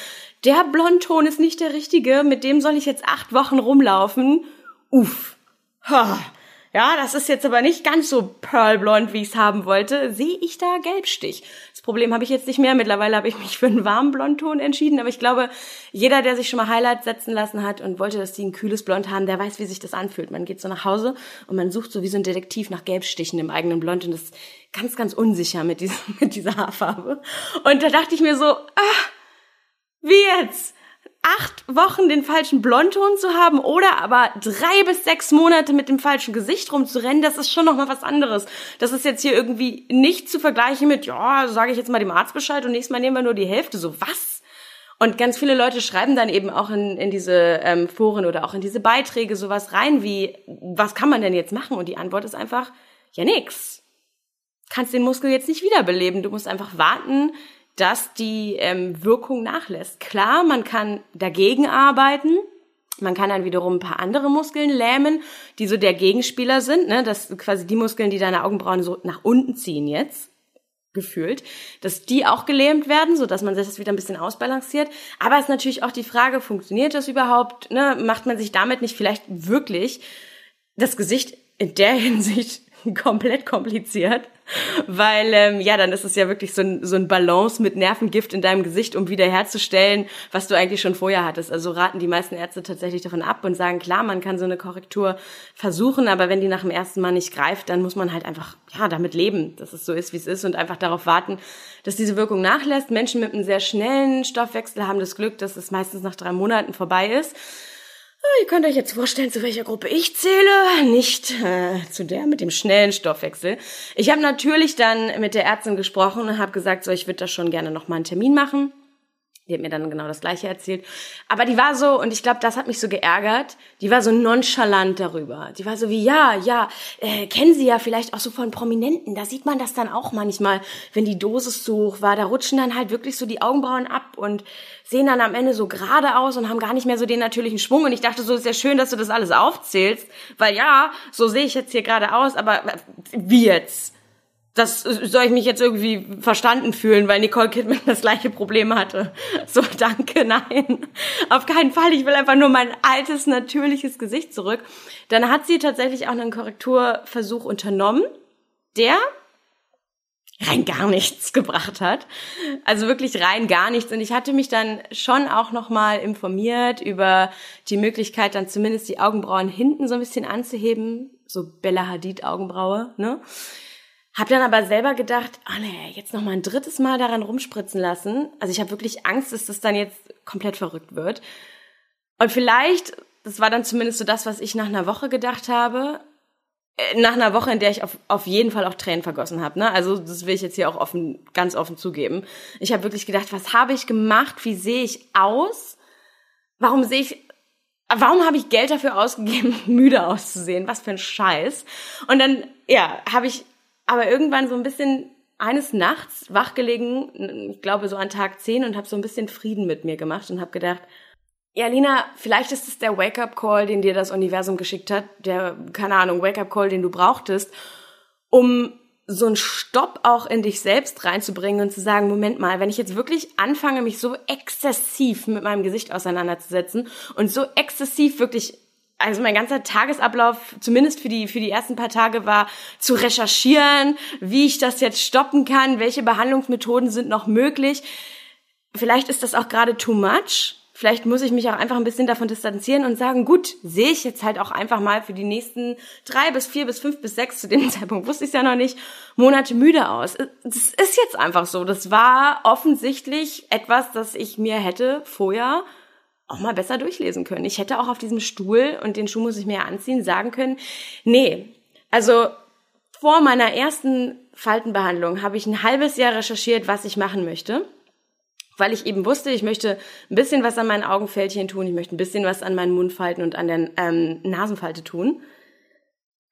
der Blondton ist nicht der richtige, mit dem soll ich jetzt acht Wochen rumlaufen. Uff. Ha ja, das ist jetzt aber nicht ganz so pearlblond, wie ich es haben wollte, sehe ich da Gelbstich. Das Problem habe ich jetzt nicht mehr. Mittlerweile habe ich mich für einen warmen Blondton entschieden, aber ich glaube, jeder, der sich schon mal Highlights setzen lassen hat und wollte, dass die ein kühles Blond haben, der weiß, wie sich das anfühlt. Man geht so nach Hause und man sucht so wie so ein Detektiv nach Gelbstichen im eigenen Blond und das ist ganz, ganz unsicher mit, diesem, mit dieser Haarfarbe. Und da dachte ich mir so, ah, wie jetzt? Acht Wochen den falschen Blondton zu haben oder aber drei bis sechs Monate mit dem falschen Gesicht rumzurennen, das ist schon noch mal was anderes. Das ist jetzt hier irgendwie nicht zu vergleichen mit, ja, sage ich jetzt mal dem Arzt Bescheid und nächstes Mal nehmen wir nur die Hälfte. So, was? Und ganz viele Leute schreiben dann eben auch in, in diese ähm, Foren oder auch in diese Beiträge sowas rein wie, was kann man denn jetzt machen? Und die Antwort ist einfach, ja nix. Kannst den Muskel jetzt nicht wiederbeleben. Du musst einfach warten, dass die ähm, Wirkung nachlässt. Klar, man kann dagegen arbeiten. Man kann dann wiederum ein paar andere Muskeln lähmen, die so der Gegenspieler sind, ne? Das quasi die Muskeln, die deine Augenbrauen so nach unten ziehen jetzt gefühlt, dass die auch gelähmt werden, so dass man sich das wieder ein bisschen ausbalanciert. Aber es ist natürlich auch die Frage, funktioniert das überhaupt? Ne? Macht man sich damit nicht vielleicht wirklich das Gesicht in der Hinsicht komplett kompliziert, weil ähm, ja, dann ist es ja wirklich so ein, so ein Balance mit Nervengift in deinem Gesicht, um wiederherzustellen, was du eigentlich schon vorher hattest. Also raten die meisten Ärzte tatsächlich davon ab und sagen, klar, man kann so eine Korrektur versuchen, aber wenn die nach dem ersten Mal nicht greift, dann muss man halt einfach ja damit leben, dass es so ist, wie es ist und einfach darauf warten, dass diese Wirkung nachlässt. Menschen mit einem sehr schnellen Stoffwechsel haben das Glück, dass es meistens nach drei Monaten vorbei ist. Ihr könnt euch jetzt vorstellen, zu welcher Gruppe ich zähle, nicht äh, zu der mit dem schnellen Stoffwechsel. Ich habe natürlich dann mit der Ärztin gesprochen und habe gesagt, so ich würde da schon gerne noch mal einen Termin machen. Die hat mir dann genau das Gleiche erzählt. Aber die war so, und ich glaube, das hat mich so geärgert, die war so nonchalant darüber. Die war so wie, ja, ja, äh, kennen Sie ja vielleicht auch so von Prominenten. Da sieht man das dann auch manchmal, wenn die Dosis zu hoch war. Da rutschen dann halt wirklich so die Augenbrauen ab und sehen dann am Ende so gerade aus und haben gar nicht mehr so den natürlichen Schwung. Und ich dachte so, ist ja schön, dass du das alles aufzählst. Weil ja, so sehe ich jetzt hier gerade aus, aber wie jetzt? Das soll ich mich jetzt irgendwie verstanden fühlen, weil Nicole Kidman das gleiche Problem hatte. So, danke, nein. Auf keinen Fall. Ich will einfach nur mein altes, natürliches Gesicht zurück. Dann hat sie tatsächlich auch einen Korrekturversuch unternommen, der rein gar nichts gebracht hat. Also wirklich rein gar nichts. Und ich hatte mich dann schon auch nochmal informiert über die Möglichkeit, dann zumindest die Augenbrauen hinten so ein bisschen anzuheben. So Bella Hadid Augenbraue, ne? Hab dann aber selber gedacht, oh nee, jetzt noch mal ein drittes Mal daran rumspritzen lassen. Also ich habe wirklich Angst, dass das dann jetzt komplett verrückt wird. Und vielleicht, das war dann zumindest so das, was ich nach einer Woche gedacht habe, äh, nach einer Woche, in der ich auf, auf jeden Fall auch Tränen vergossen habe. Ne? Also das will ich jetzt hier auch offen, ganz offen zugeben. Ich habe wirklich gedacht, was habe ich gemacht? Wie sehe ich aus? Warum sehe ich warum habe ich Geld dafür ausgegeben, müde auszusehen? Was für ein Scheiß. Und dann, ja, habe ich aber irgendwann so ein bisschen eines Nachts wachgelegen, ich glaube so an Tag 10 und habe so ein bisschen Frieden mit mir gemacht und habe gedacht, ja, Lina, vielleicht ist es der Wake-up-Call, den dir das Universum geschickt hat, der, keine Ahnung, Wake-up-Call, den du brauchtest, um so einen Stopp auch in dich selbst reinzubringen und zu sagen, Moment mal, wenn ich jetzt wirklich anfange, mich so exzessiv mit meinem Gesicht auseinanderzusetzen und so exzessiv wirklich also mein ganzer Tagesablauf, zumindest für die, für die ersten paar Tage, war zu recherchieren, wie ich das jetzt stoppen kann, welche Behandlungsmethoden sind noch möglich. Vielleicht ist das auch gerade too much. Vielleicht muss ich mich auch einfach ein bisschen davon distanzieren und sagen, gut, sehe ich jetzt halt auch einfach mal für die nächsten drei bis vier bis fünf bis sechs, zu dem Zeitpunkt wusste ich es ja noch nicht, Monate müde aus. Das ist jetzt einfach so. Das war offensichtlich etwas, das ich mir hätte vorher auch mal besser durchlesen können. Ich hätte auch auf diesem Stuhl, und den Schuh muss ich mir anziehen, sagen können, nee, also vor meiner ersten Faltenbehandlung habe ich ein halbes Jahr recherchiert, was ich machen möchte, weil ich eben wusste, ich möchte ein bisschen was an meinen Augenfältchen tun, ich möchte ein bisschen was an meinen Mundfalten und an der ähm, Nasenfalte tun.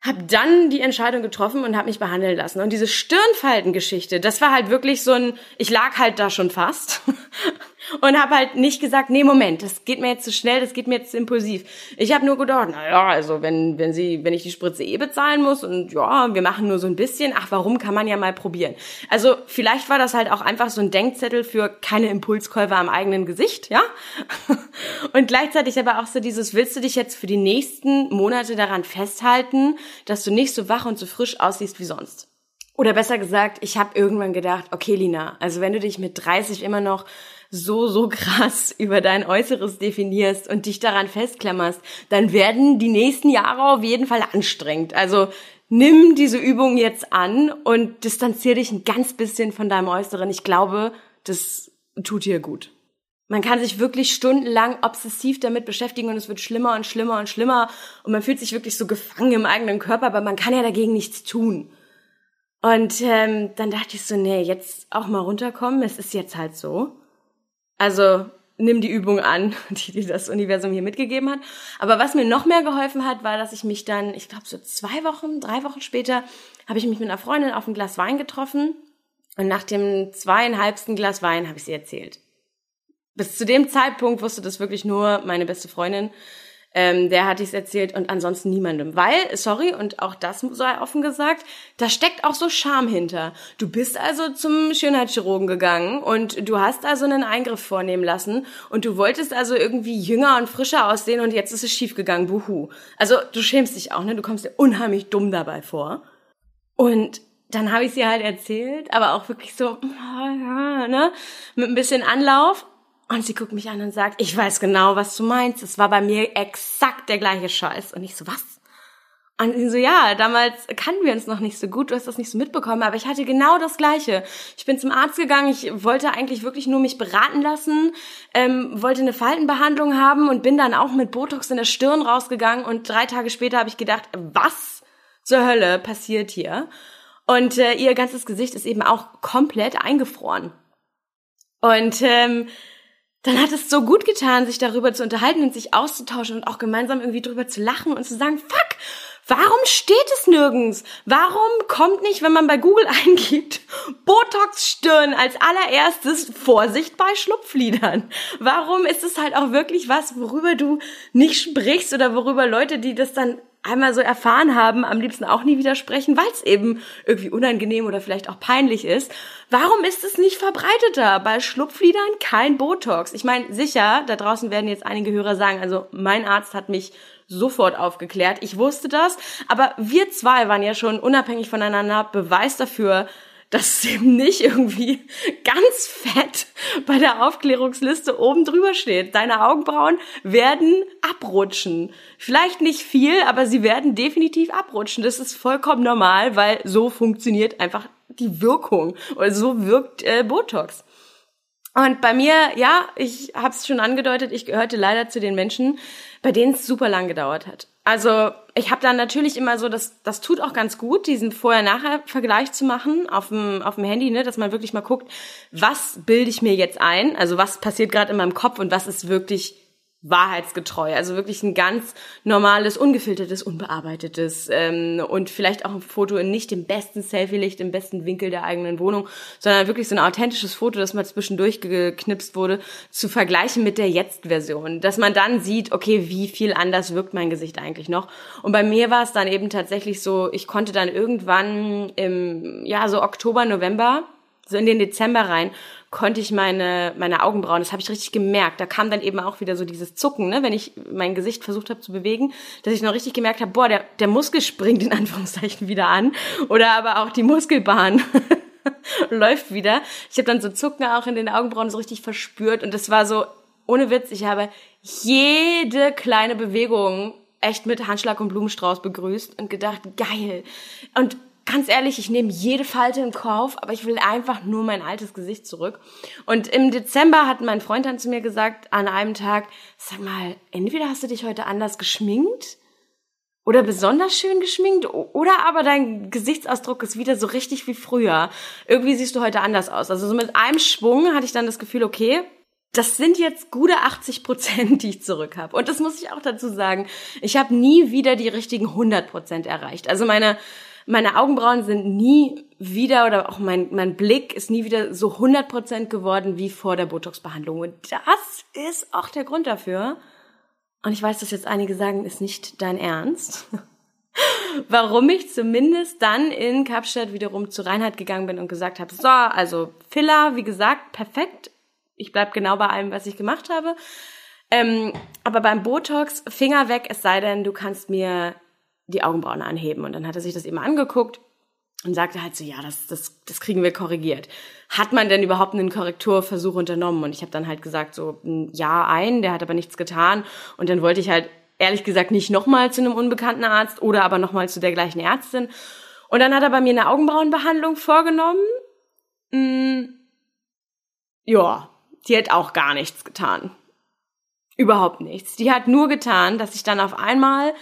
Hab dann die Entscheidung getroffen und habe mich behandeln lassen. Und diese Stirnfaltengeschichte, das war halt wirklich so ein, ich lag halt da schon fast und habe halt nicht gesagt, nee, Moment, das geht mir jetzt zu schnell, das geht mir jetzt zu impulsiv. Ich habe nur gedacht, na ja, also wenn wenn sie wenn ich die Spritze eh bezahlen muss und ja, wir machen nur so ein bisschen, ach, warum kann man ja mal probieren. Also, vielleicht war das halt auch einfach so ein Denkzettel für keine Impulskäufer am eigenen Gesicht, ja? Und gleichzeitig aber auch so dieses willst du dich jetzt für die nächsten Monate daran festhalten, dass du nicht so wach und so frisch aussiehst wie sonst? Oder besser gesagt, ich habe irgendwann gedacht, okay, Lina, also wenn du dich mit 30 immer noch so, so krass über dein Äußeres definierst und dich daran festklammerst, dann werden die nächsten Jahre auf jeden Fall anstrengend. Also nimm diese Übung jetzt an und distanziere dich ein ganz bisschen von deinem Äußeren. Ich glaube, das tut dir gut. Man kann sich wirklich stundenlang obsessiv damit beschäftigen und es wird schlimmer und schlimmer und schlimmer und man fühlt sich wirklich so gefangen im eigenen Körper, aber man kann ja dagegen nichts tun. Und ähm, dann dachte ich so, nee, jetzt auch mal runterkommen, es ist jetzt halt so. Also nimm die Übung an, die dir das Universum hier mitgegeben hat. Aber was mir noch mehr geholfen hat, war, dass ich mich dann, ich glaube so zwei Wochen, drei Wochen später, habe ich mich mit einer Freundin auf ein Glas Wein getroffen. Und nach dem zweieinhalbsten Glas Wein habe ich sie erzählt. Bis zu dem Zeitpunkt wusste das wirklich nur meine beste Freundin ähm, der hat dies erzählt und ansonsten niemandem. Weil, sorry, und auch das sei offen gesagt, da steckt auch so Scham hinter. Du bist also zum Schönheitschirurgen gegangen und du hast also einen Eingriff vornehmen lassen und du wolltest also irgendwie jünger und frischer aussehen und jetzt ist es schiefgegangen, buhu. Also du schämst dich auch, ne? Du kommst dir unheimlich dumm dabei vor. Und dann habe ich sie halt erzählt, aber auch wirklich so, ja, ne, mit ein bisschen Anlauf. Und sie guckt mich an und sagt, ich weiß genau, was du meinst. Es war bei mir exakt der gleiche Scheiß. Und ich so, was? Und sie so, ja, damals kannten wir uns noch nicht so gut, du hast das nicht so mitbekommen, aber ich hatte genau das Gleiche. Ich bin zum Arzt gegangen, ich wollte eigentlich wirklich nur mich beraten lassen, ähm, wollte eine Faltenbehandlung haben und bin dann auch mit Botox in der Stirn rausgegangen und drei Tage später habe ich gedacht, was zur Hölle passiert hier? Und äh, ihr ganzes Gesicht ist eben auch komplett eingefroren. Und ähm, dann hat es so gut getan, sich darüber zu unterhalten und sich auszutauschen und auch gemeinsam irgendwie drüber zu lachen und zu sagen, fuck, warum steht es nirgends? Warum kommt nicht, wenn man bei Google eingibt, Botox Stirn als allererstes Vorsicht bei Schlupflidern? Warum ist es halt auch wirklich was, worüber du nicht sprichst oder worüber Leute, die das dann einmal so erfahren haben, am liebsten auch nie widersprechen, weil es eben irgendwie unangenehm oder vielleicht auch peinlich ist. Warum ist es nicht verbreiteter? Bei Schlupflidern kein Botox. Ich meine, sicher, da draußen werden jetzt einige Hörer sagen, also mein Arzt hat mich sofort aufgeklärt. Ich wusste das, aber wir zwei waren ja schon unabhängig voneinander Beweis dafür, dass es eben nicht irgendwie ganz fett bei der Aufklärungsliste oben drüber steht. Deine Augenbrauen werden abrutschen. Vielleicht nicht viel, aber sie werden definitiv abrutschen. Das ist vollkommen normal, weil so funktioniert einfach die Wirkung oder so wirkt äh, Botox. Und bei mir, ja, ich habe es schon angedeutet, ich gehörte leider zu den Menschen, bei denen es super lang gedauert hat. Also ich habe dann natürlich immer so, das, das tut auch ganz gut, diesen Vorher-Nachher-Vergleich zu machen auf dem, Handy, ne, dass man wirklich mal guckt, was bilde ich mir jetzt ein, also was passiert gerade in meinem Kopf und was ist wirklich wahrheitsgetreu. Also wirklich ein ganz normales, ungefiltertes, unbearbeitetes ähm, und vielleicht auch ein Foto in nicht dem besten Selfie-Licht, im besten Winkel der eigenen Wohnung, sondern wirklich so ein authentisches Foto, das mal zwischendurch geknipst wurde, zu vergleichen mit der Jetzt-Version. Dass man dann sieht, okay, wie viel anders wirkt mein Gesicht eigentlich noch. Und bei mir war es dann eben tatsächlich so, ich konnte dann irgendwann im, ja, so Oktober, November, so in den Dezember rein, konnte ich meine, meine Augenbrauen, das habe ich richtig gemerkt. Da kam dann eben auch wieder so dieses Zucken, ne, wenn ich mein Gesicht versucht habe zu bewegen, dass ich noch richtig gemerkt habe, boah, der, der Muskel springt in Anführungszeichen wieder an. Oder aber auch die Muskelbahn läuft wieder. Ich habe dann so Zucken auch in den Augenbrauen so richtig verspürt. Und das war so, ohne Witz, ich habe jede kleine Bewegung echt mit Handschlag und Blumenstrauß begrüßt und gedacht, geil. Und ganz ehrlich, ich nehme jede Falte in Kauf, aber ich will einfach nur mein altes Gesicht zurück. Und im Dezember hat mein Freund dann zu mir gesagt, an einem Tag, sag mal, entweder hast du dich heute anders geschminkt oder besonders schön geschminkt oder aber dein Gesichtsausdruck ist wieder so richtig wie früher. Irgendwie siehst du heute anders aus. Also so mit einem Schwung hatte ich dann das Gefühl, okay, das sind jetzt gute 80 Prozent, die ich zurück habe. Und das muss ich auch dazu sagen. Ich habe nie wieder die richtigen 100 Prozent erreicht. Also meine meine Augenbrauen sind nie wieder oder auch mein, mein Blick ist nie wieder so 100% geworden wie vor der Botox-Behandlung. Und das ist auch der Grund dafür. Und ich weiß, dass jetzt einige sagen, ist nicht dein Ernst. Warum ich zumindest dann in Kapstadt wiederum zu Reinhard gegangen bin und gesagt habe, so, also Filler, wie gesagt, perfekt. Ich bleib genau bei allem, was ich gemacht habe. Ähm, aber beim Botox, Finger weg, es sei denn, du kannst mir die Augenbrauen anheben. Und dann hat er sich das eben angeguckt und sagte halt so, ja, das, das, das kriegen wir korrigiert. Hat man denn überhaupt einen Korrekturversuch unternommen? Und ich habe dann halt gesagt, so, ja, ein, der hat aber nichts getan. Und dann wollte ich halt ehrlich gesagt nicht nochmal zu einem unbekannten Arzt oder aber nochmal zu der gleichen Ärztin. Und dann hat er bei mir eine Augenbrauenbehandlung vorgenommen. Hm, ja, die hat auch gar nichts getan. Überhaupt nichts. Die hat nur getan, dass ich dann auf einmal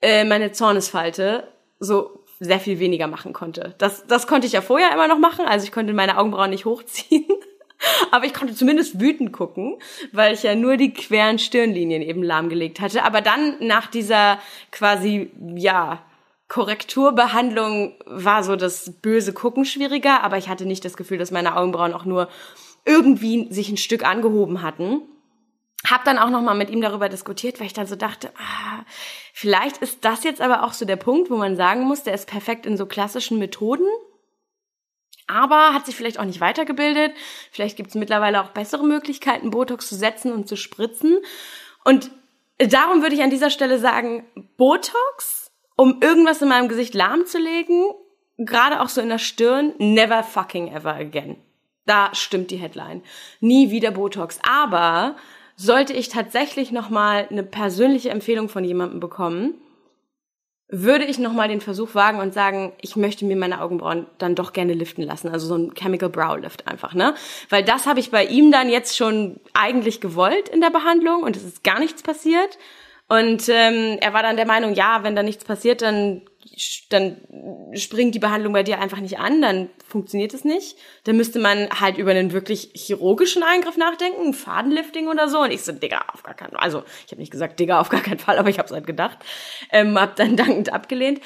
äh, meine Zornesfalte so sehr viel weniger machen konnte. Das, das konnte ich ja vorher immer noch machen, also ich konnte meine Augenbrauen nicht hochziehen. Aber ich konnte zumindest wütend gucken, weil ich ja nur die queren Stirnlinien eben lahmgelegt hatte. Aber dann nach dieser quasi, ja, Korrekturbehandlung war so das böse Gucken schwieriger, aber ich hatte nicht das Gefühl, dass meine Augenbrauen auch nur irgendwie sich ein Stück angehoben hatten. Hab dann auch noch mal mit ihm darüber diskutiert, weil ich dann so dachte, ah, vielleicht ist das jetzt aber auch so der Punkt, wo man sagen muss, der ist perfekt in so klassischen Methoden, aber hat sich vielleicht auch nicht weitergebildet. Vielleicht gibt es mittlerweile auch bessere Möglichkeiten, Botox zu setzen und zu spritzen. Und darum würde ich an dieser Stelle sagen, Botox, um irgendwas in meinem Gesicht lahmzulegen, gerade auch so in der Stirn, never fucking ever again. Da stimmt die Headline. Nie wieder Botox. Aber sollte ich tatsächlich nochmal eine persönliche Empfehlung von jemandem bekommen, würde ich nochmal den Versuch wagen und sagen, ich möchte mir meine Augenbrauen dann doch gerne liften lassen. Also so ein Chemical Brow Lift einfach, ne? Weil das habe ich bei ihm dann jetzt schon eigentlich gewollt in der Behandlung und es ist gar nichts passiert. Und ähm, er war dann der Meinung, ja, wenn da nichts passiert, dann dann springt die Behandlung bei dir einfach nicht an, dann funktioniert es nicht. Dann müsste man halt über einen wirklich chirurgischen Eingriff nachdenken, Fadenlifting oder so. Und ich so, Digga, auf gar keinen Fall. Also ich habe nicht gesagt, Digga, auf gar keinen Fall, aber ich habe es halt gedacht. Ähm, hab dann dankend abgelehnt.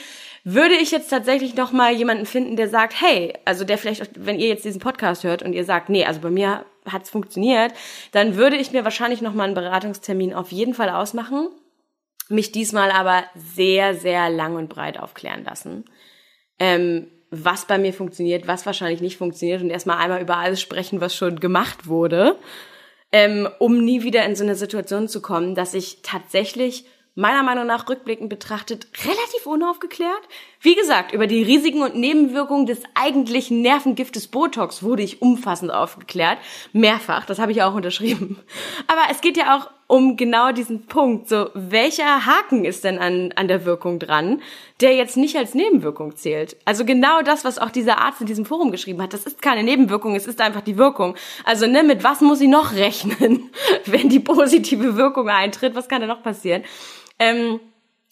Würde ich jetzt tatsächlich noch mal jemanden finden, der sagt, hey, also der vielleicht, wenn ihr jetzt diesen Podcast hört und ihr sagt, nee, also bei mir hat's funktioniert, dann würde ich mir wahrscheinlich noch mal einen Beratungstermin auf jeden Fall ausmachen mich diesmal aber sehr, sehr lang und breit aufklären lassen. Ähm, was bei mir funktioniert, was wahrscheinlich nicht funktioniert und erstmal einmal über alles sprechen, was schon gemacht wurde, ähm, um nie wieder in so eine Situation zu kommen, dass ich tatsächlich meiner Meinung nach rückblickend betrachtet relativ unaufgeklärt. Wie gesagt, über die Risiken und Nebenwirkungen des eigentlichen Nervengiftes Botox wurde ich umfassend aufgeklärt. Mehrfach, das habe ich auch unterschrieben. Aber es geht ja auch um genau diesen Punkt. So, welcher Haken ist denn an, an der Wirkung dran, der jetzt nicht als Nebenwirkung zählt? Also genau das, was auch dieser Arzt in diesem Forum geschrieben hat, das ist keine Nebenwirkung, es ist einfach die Wirkung. Also, ne, mit was muss ich noch rechnen, wenn die positive Wirkung eintritt? Was kann da noch passieren? Ähm,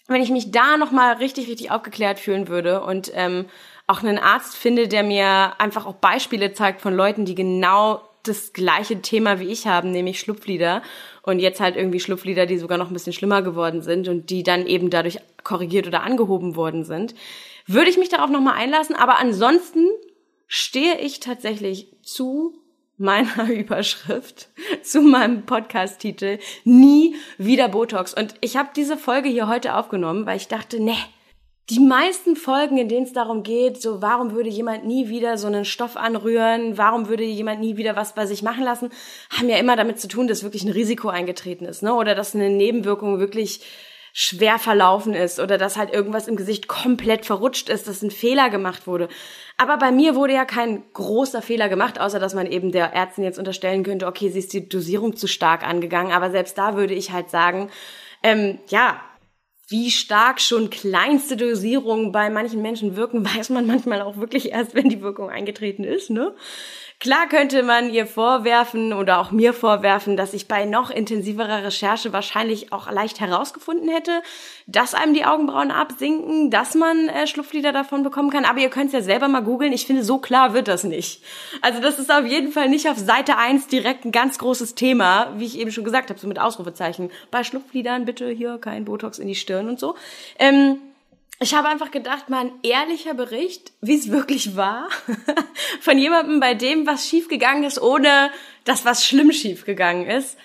wenn ich mich da nochmal richtig, richtig aufgeklärt fühlen würde und ähm, auch einen Arzt finde, der mir einfach auch Beispiele zeigt von Leuten, die genau das gleiche Thema wie ich haben, nämlich Schlupflider. Und jetzt halt irgendwie Schlupflider, die sogar noch ein bisschen schlimmer geworden sind und die dann eben dadurch korrigiert oder angehoben worden sind. Würde ich mich darauf nochmal einlassen, aber ansonsten stehe ich tatsächlich zu meiner Überschrift, zu meinem Podcast-Titel, nie wieder Botox. Und ich habe diese Folge hier heute aufgenommen, weil ich dachte, ne, die meisten Folgen, in denen es darum geht, so warum würde jemand nie wieder so einen Stoff anrühren, warum würde jemand nie wieder was bei sich machen lassen, haben ja immer damit zu tun, dass wirklich ein Risiko eingetreten ist, ne? Oder dass eine Nebenwirkung wirklich schwer verlaufen ist oder dass halt irgendwas im Gesicht komplett verrutscht ist, dass ein Fehler gemacht wurde. Aber bei mir wurde ja kein großer Fehler gemacht, außer dass man eben der Ärztin jetzt unterstellen könnte, okay, sie ist die Dosierung zu stark angegangen. Aber selbst da würde ich halt sagen, ähm, ja, wie stark schon kleinste Dosierungen bei manchen Menschen wirken, weiß man manchmal auch wirklich erst, wenn die Wirkung eingetreten ist, ne? Klar könnte man ihr vorwerfen oder auch mir vorwerfen, dass ich bei noch intensiverer Recherche wahrscheinlich auch leicht herausgefunden hätte, dass einem die Augenbrauen absinken, dass man äh, Schlupflider davon bekommen kann. Aber ihr könnt es ja selber mal googeln. Ich finde, so klar wird das nicht. Also das ist auf jeden Fall nicht auf Seite 1 direkt ein ganz großes Thema, wie ich eben schon gesagt habe, so mit Ausrufezeichen. Bei Schlupflidern bitte hier kein Botox in die Stirn und so. Ähm, ich habe einfach gedacht, mal ein ehrlicher Bericht, wie es wirklich war, von jemandem, bei dem was schiefgegangen ist, ohne dass was schlimm schiefgegangen ist,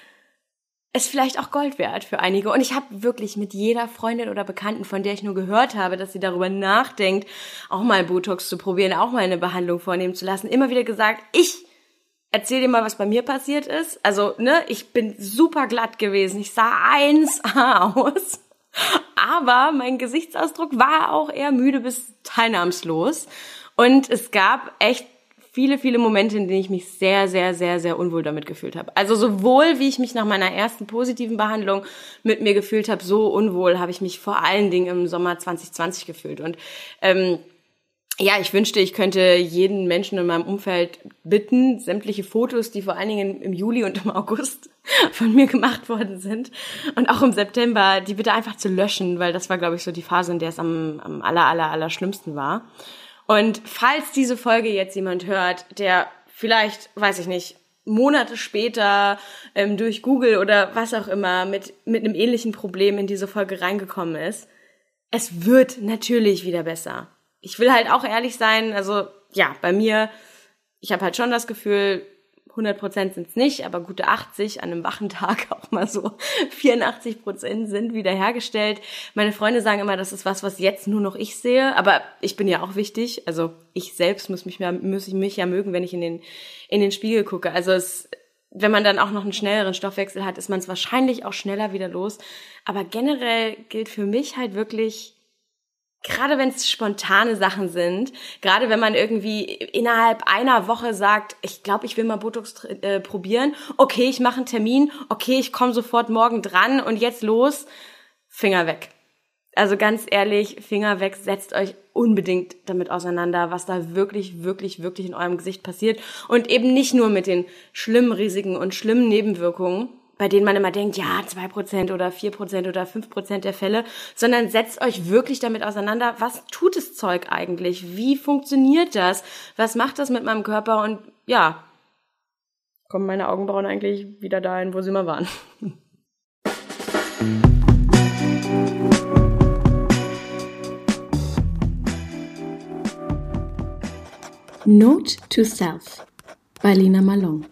ist vielleicht auch Gold wert für einige. Und ich habe wirklich mit jeder Freundin oder Bekannten, von der ich nur gehört habe, dass sie darüber nachdenkt, auch mal Botox zu probieren, auch mal eine Behandlung vornehmen zu lassen, immer wieder gesagt, ich erzähl dir mal, was bei mir passiert ist. Also, ne, ich bin super glatt gewesen. Ich sah 1A aus. Aber mein Gesichtsausdruck war auch eher müde bis teilnahmslos. Und es gab echt viele, viele Momente, in denen ich mich sehr, sehr, sehr, sehr unwohl damit gefühlt habe. Also sowohl wie ich mich nach meiner ersten positiven Behandlung mit mir gefühlt habe, so unwohl habe ich mich vor allen Dingen im Sommer 2020 gefühlt. Und ähm, ja, ich wünschte, ich könnte jeden Menschen in meinem Umfeld bitten, sämtliche Fotos, die vor allen Dingen im Juli und im August von mir gemacht worden sind und auch im September, die bitte einfach zu löschen, weil das war, glaube ich, so die Phase, in der es am, am aller, aller, aller schlimmsten war. Und falls diese Folge jetzt jemand hört, der vielleicht, weiß ich nicht, Monate später ähm, durch Google oder was auch immer mit, mit einem ähnlichen Problem in diese Folge reingekommen ist, es wird natürlich wieder besser ich will halt auch ehrlich sein, also ja, bei mir, ich habe halt schon das Gefühl, 100 Prozent sind es nicht, aber gute 80 an einem wachen Tag auch mal so 84 Prozent sind wiederhergestellt. Meine Freunde sagen immer, das ist was, was jetzt nur noch ich sehe, aber ich bin ja auch wichtig. Also ich selbst muss mich, muss ich mich ja mögen, wenn ich in den, in den Spiegel gucke. Also es, wenn man dann auch noch einen schnelleren Stoffwechsel hat, ist man es wahrscheinlich auch schneller wieder los. Aber generell gilt für mich halt wirklich, gerade wenn es spontane Sachen sind, gerade wenn man irgendwie innerhalb einer Woche sagt, ich glaube, ich will mal Botox äh, probieren, okay, ich mache einen Termin, okay, ich komme sofort morgen dran und jetzt los, Finger weg. Also ganz ehrlich, Finger weg, setzt euch unbedingt damit auseinander, was da wirklich, wirklich, wirklich in eurem Gesicht passiert und eben nicht nur mit den schlimmen Risiken und schlimmen Nebenwirkungen, bei denen man immer denkt, ja, zwei Prozent oder vier Prozent oder fünf Prozent der Fälle, sondern setzt euch wirklich damit auseinander, was tut das Zeug eigentlich? Wie funktioniert das? Was macht das mit meinem Körper? Und ja, kommen meine Augenbrauen eigentlich wieder dahin, wo sie immer waren. Note to Self bei Lina Malone